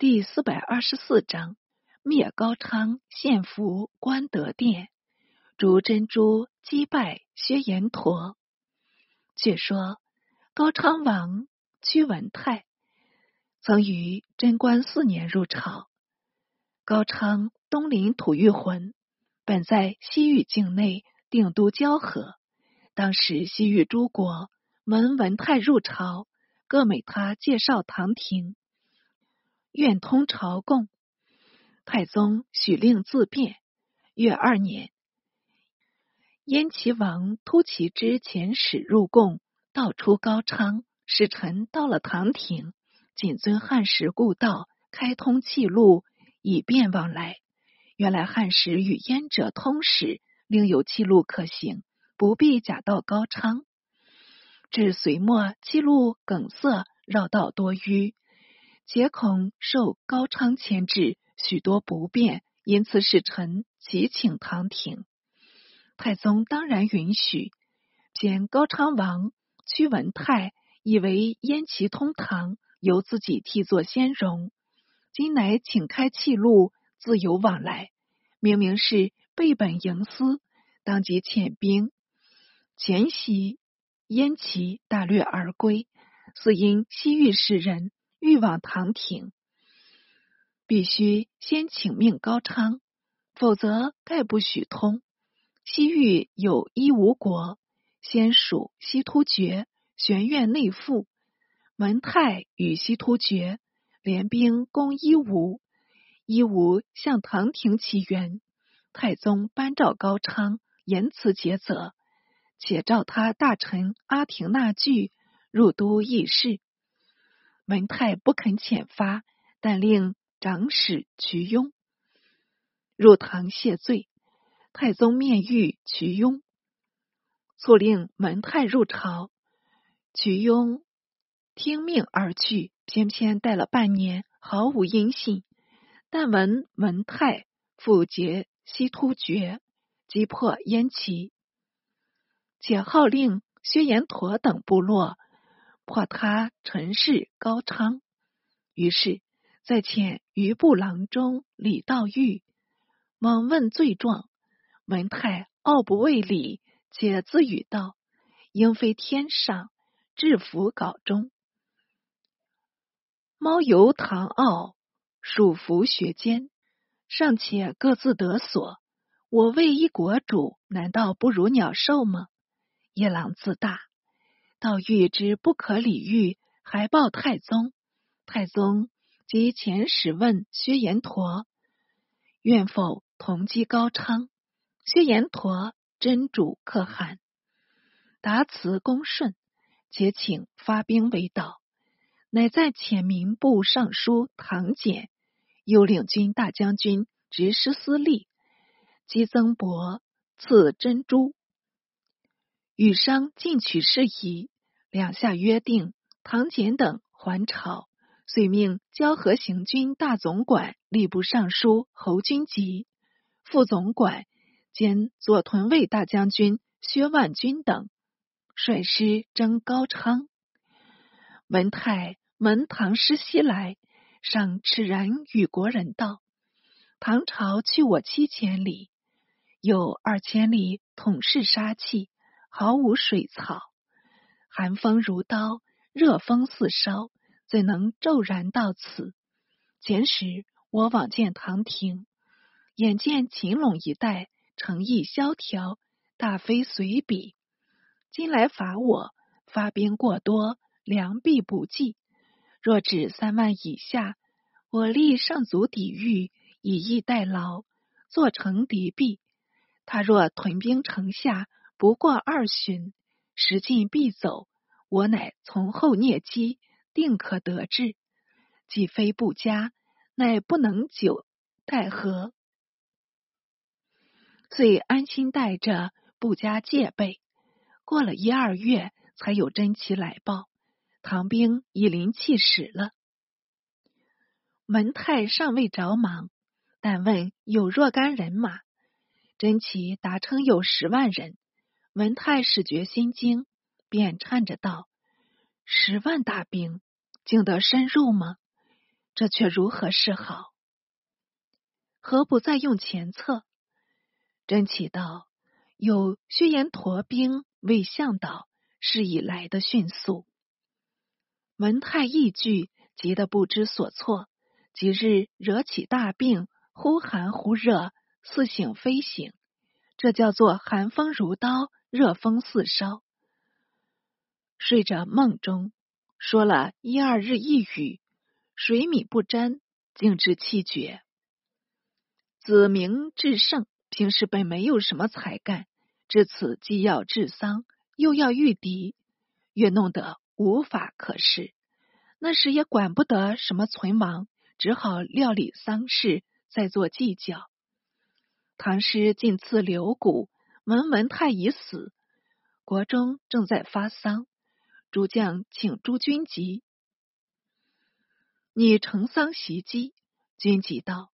第四百二十四章灭高昌，献俘关德殿，逐珍珠击败薛延陀。据说高昌王屈文泰曾于贞观四年入朝。高昌东临吐谷浑，本在西域境内定都交河。当时西域诸国闻文泰入朝，各美他介绍唐廷。愿通朝贡，太宗许令自便。月二年，燕齐王突骑之遣使入贡，道出高昌。使臣到了唐廷，谨遵汉时故道，开通气路，以便往来。原来汉时与燕者通使，另有气路可行，不必假道高昌。至隋末，气路梗塞，绕道多迂。皆恐受高昌牵制，许多不便，因此使臣急请唐廷。太宗当然允许。见高昌王屈文泰以为燕齐通唐，由自己替作先容。今乃请开气路，自由往来，明明是背本营私，当即遣兵前袭燕齐，大略而归。似因西域使人。欲往唐廷，必须先请命高昌，否则概不许通。西域有伊吾国，先属西突厥，玄苑内附。文泰与西突厥联兵攻伊吾，伊吾向唐廷起援。太宗颁诏高昌，言辞竭责，且召他大臣阿廷那具入都议事。文泰不肯遣发，但令长史瞿雍入堂谢罪。太宗面谕瞿雍，促令文泰入朝。瞿雍听命而去，偏偏待了半年，毫无音信。但闻文泰复结西突厥，击破燕齐，且号令薛延陀等部落。破他陈氏高昌，于是再遣余部郎中李道玉猛问罪状。文泰傲不畏礼，且自语道：“应非天上制服稿中，猫游唐傲，属服学间，尚且各自得所。我为一国主，难道不如鸟兽吗？”夜郎自大。道玉之不可理喻，还报太宗。太宗即遣使问薛延陀，愿否同击高昌？薛延陀真主可汗，答辞恭顺，且请发兵为导。乃在遣民部尚书唐俭，又领军大将军执师司隶，姬增伯赐珍珠。与商进取事宜，两下约定。唐俭等还朝，遂命交河行军大总管吏部尚书侯君集、副总管兼左屯卫大将军薛万军等率师征高昌。文泰闻唐师西来，上赤然与国人道：“唐朝去我七千里，有二千里统是杀气。”毫无水草，寒风如刀，热风似烧，怎能骤然到此？前时我往见唐廷，眼见秦陇一带诚意萧条，大非随笔。今来伐我，发兵过多，粮必不济。若至三万以下，我力尚足抵御，以逸待劳，做成敌壁。他若屯兵城下，不过二旬，时尽必走。我乃从后蹑击，定可得志。既非不佳，乃不能久待何？遂安心待着，不加戒备。过了一二月，才有真奇来报，唐兵已临气使了。文泰尚未着忙，但问有若干人马，真奇答称有十万人。文太始觉心惊，便颤着道：“十万大兵，竟得深入吗？”这却如何是好？何不再用前策？真启道：“有薛延陀兵为向导，是以来的迅速。”文太义惧，急得不知所措。即日惹起大病，忽寒忽热，似醒非醒，这叫做寒风如刀，热风似烧。睡着梦中，说了一二日一语，水米不沾，竟至气绝。子明至圣，平时本没有什么才干，至此既要治丧，又要御敌，越弄得无法可施。那时也管不得什么存亡，只好料理丧事，再做计较。唐师近次留谷，闻文太已死，国中正在发丧，诸将请诸军集，拟成丧袭击。军集道。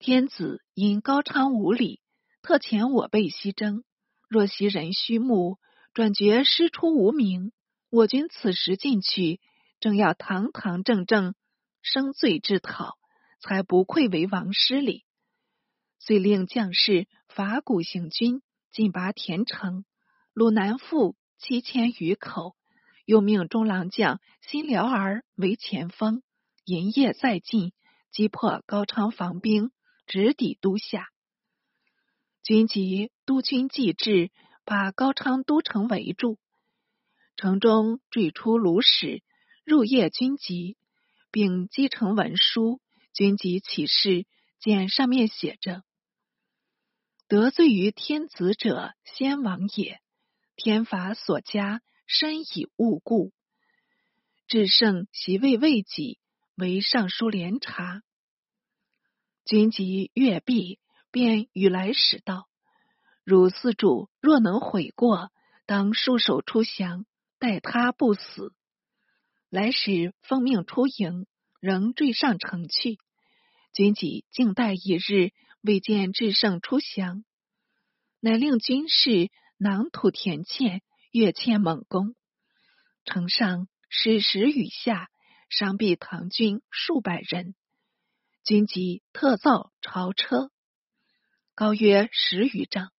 天子因高昌无礼，特遣我辈西征。若袭人虚目，转觉师出无名。我军此时进去，正要堂堂正正生罪之讨，才不愧为王师礼。遂令将士伐鼓行军，进拔田城，鲁南复七千余口。又命中郎将辛辽儿为前锋，营夜再进，击破高昌防兵。直抵都下，军籍督军既至，把高昌都城围住。城中坠出卢使，入夜军籍，并击成文书。军籍启事，见上面写着：“得罪于天子者，先王也。天法所加，深以物故。至圣袭位未己，为尚书连察。”君及阅毕，便与来使道：“汝四主若能悔过，当束手出降，待他不死。”来使奉命出营，仍坠上城去。君己静待一日，未见至圣出降，乃令军士囊土填堑，越堑猛攻。城上矢石雨下，伤毙唐军数百人。军机特造朝车，高约十余丈，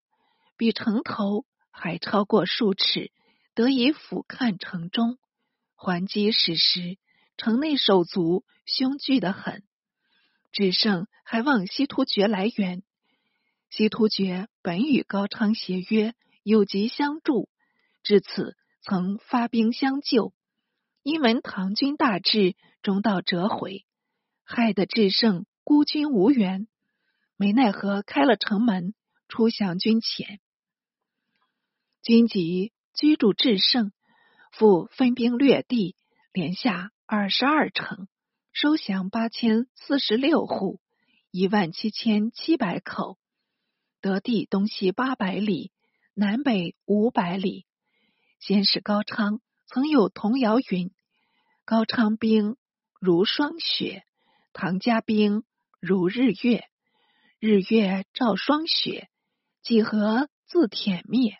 比城头还超过数尺，得以俯瞰城中。还击矢石，城内手足凶惧的很。只剩还望西突厥来援。西突厥本与高昌协约，有疾相助，至此曾发兵相救。因闻唐军大至，中道折回。害得智胜孤军无援，没奈何开了城门，出降军前。军籍居住智胜，复分兵略地，连下二十二城，收降八千四十六户，一万七千七百口，得地东西八百里，南北五百里。先是高昌曾有童谣云：“高昌兵如霜雪。”唐家兵如日月，日月照霜雪，几何自舔灭？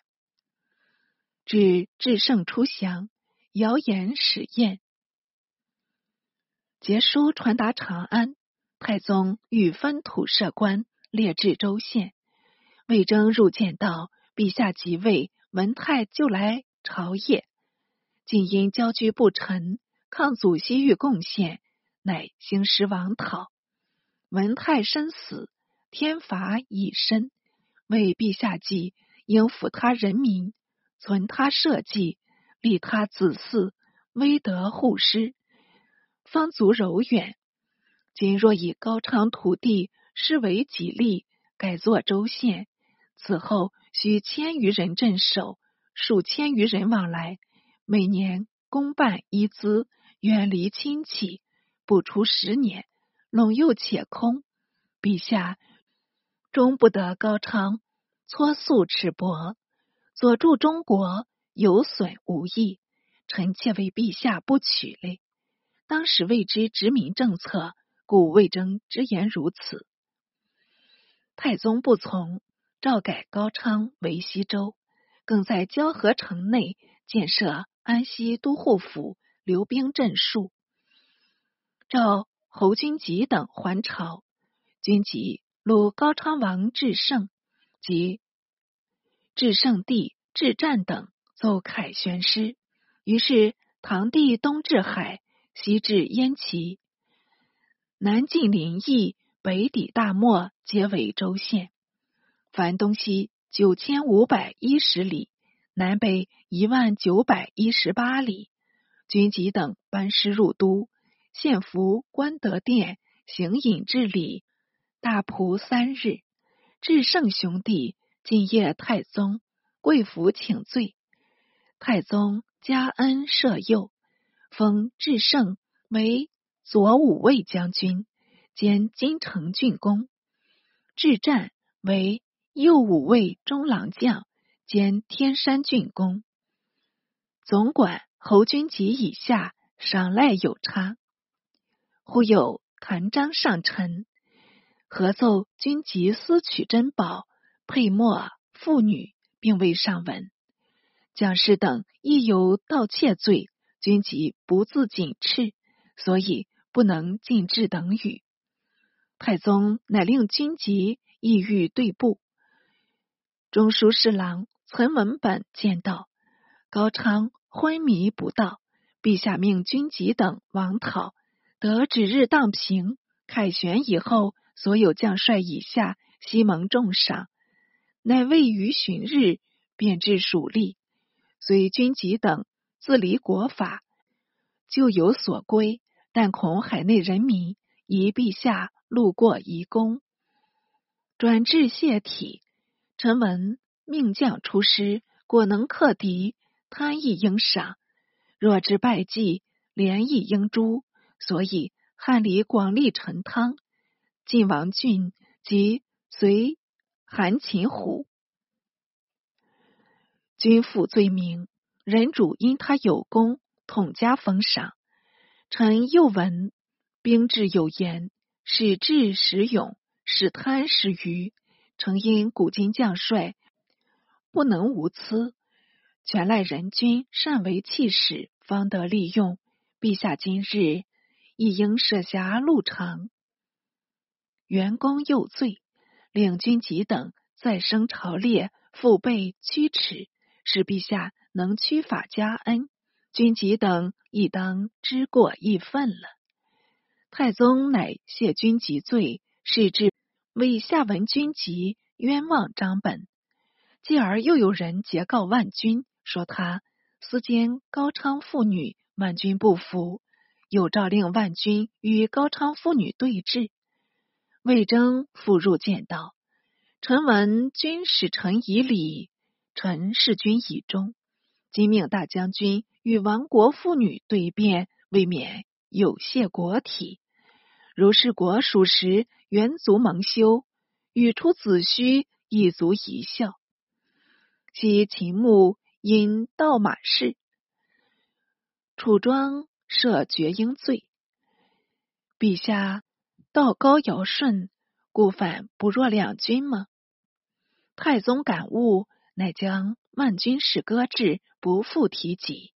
至至圣出降，谣言始验。节书传达长安，太宗欲分土设官，列治州县。魏征入见道：“陛下即位，文泰就来朝谒。仅因交居不臣，抗祖西域贡献。”乃兴师王讨，文泰身死，天罚已深。为陛下计，应抚他人民，存他社稷，立他子嗣，威德护师，方足柔远。今若以高昌土地视为己利，改作州县，此后需千余人镇守，数千余人往来，每年公办一资，远离亲戚。不出十年，陇右且空。陛下终不得高昌，搓素赤帛，佐助中国有损无益。臣妾为陛下不取嘞。当时未知殖民政策，故魏征直言如此。太宗不从，诏改高昌为西州，更在交河城内建设安西都护府，留兵镇戍。召侯君集等还朝，君集鲁高昌王智胜及智胜帝智战等奏凯旋诗，于是唐帝东至海，西至燕齐，南进临邑，北抵大漠，皆为州县。凡东西九千五百一十里，南北一万九百一十八里。军籍等班师入都。献俘官德殿，行隐至礼，大仆三日。至圣兄弟进谒太宗，贵府请罪。太宗加恩赦宥，封至圣为左武卫将军兼金城郡公，至战为右武卫中郎将兼天山郡公，总管侯君集以下赏赖有差。忽有谭章上臣，合奏军籍私取珍宝、配墨、妇女，并未上文。蒋氏等亦有盗窃罪，君籍不自谨斥，所以不能尽治等语。太宗乃令军籍意欲对簿。中书侍郎岑文本见到高昌昏迷不道，陛下命军籍等王讨。得指日荡平，凯旋以后，所有将帅以下悉蒙重赏，乃未于旬日，便至蜀吏。虽军籍等自离国法，就有所归，但恐海内人民疑陛下路过遗功，转至谢体。臣闻命将出师，果能克敌，贪亦应赏；若知败绩，连亦应诛。所以，汉里广立陈汤、晋王俊及隋韩擒虎，君父罪名。人主因他有功，统加封赏。臣又闻兵制有言：使智使勇，使贪使愚。诚因古今将帅不能无私，全赖人君善为气使，方得利用。陛下今日。亦应设下路长，元功又罪，领军籍等再生朝列，父辈驱驰，使陛下能屈法加恩，军籍等亦当知过义愤了。太宗乃谢军籍罪，是至为下文军籍冤枉张本，继而又有人结告万军，说他私奸高昌妇女，万军不服。又诏令万军与高昌妇女对峙，魏征复入见道：“臣闻君使臣以礼，臣事君以忠。今命大将军与亡国妇女对辩，未免有亵国体。如是国属实，元族蒙羞，语出子虚，亦足一笑。其秦穆因盗马事，楚庄。”设绝缨罪，陛下道高尧舜，故反不若两军吗？太宗感悟，乃将万军事搁置，不复提及。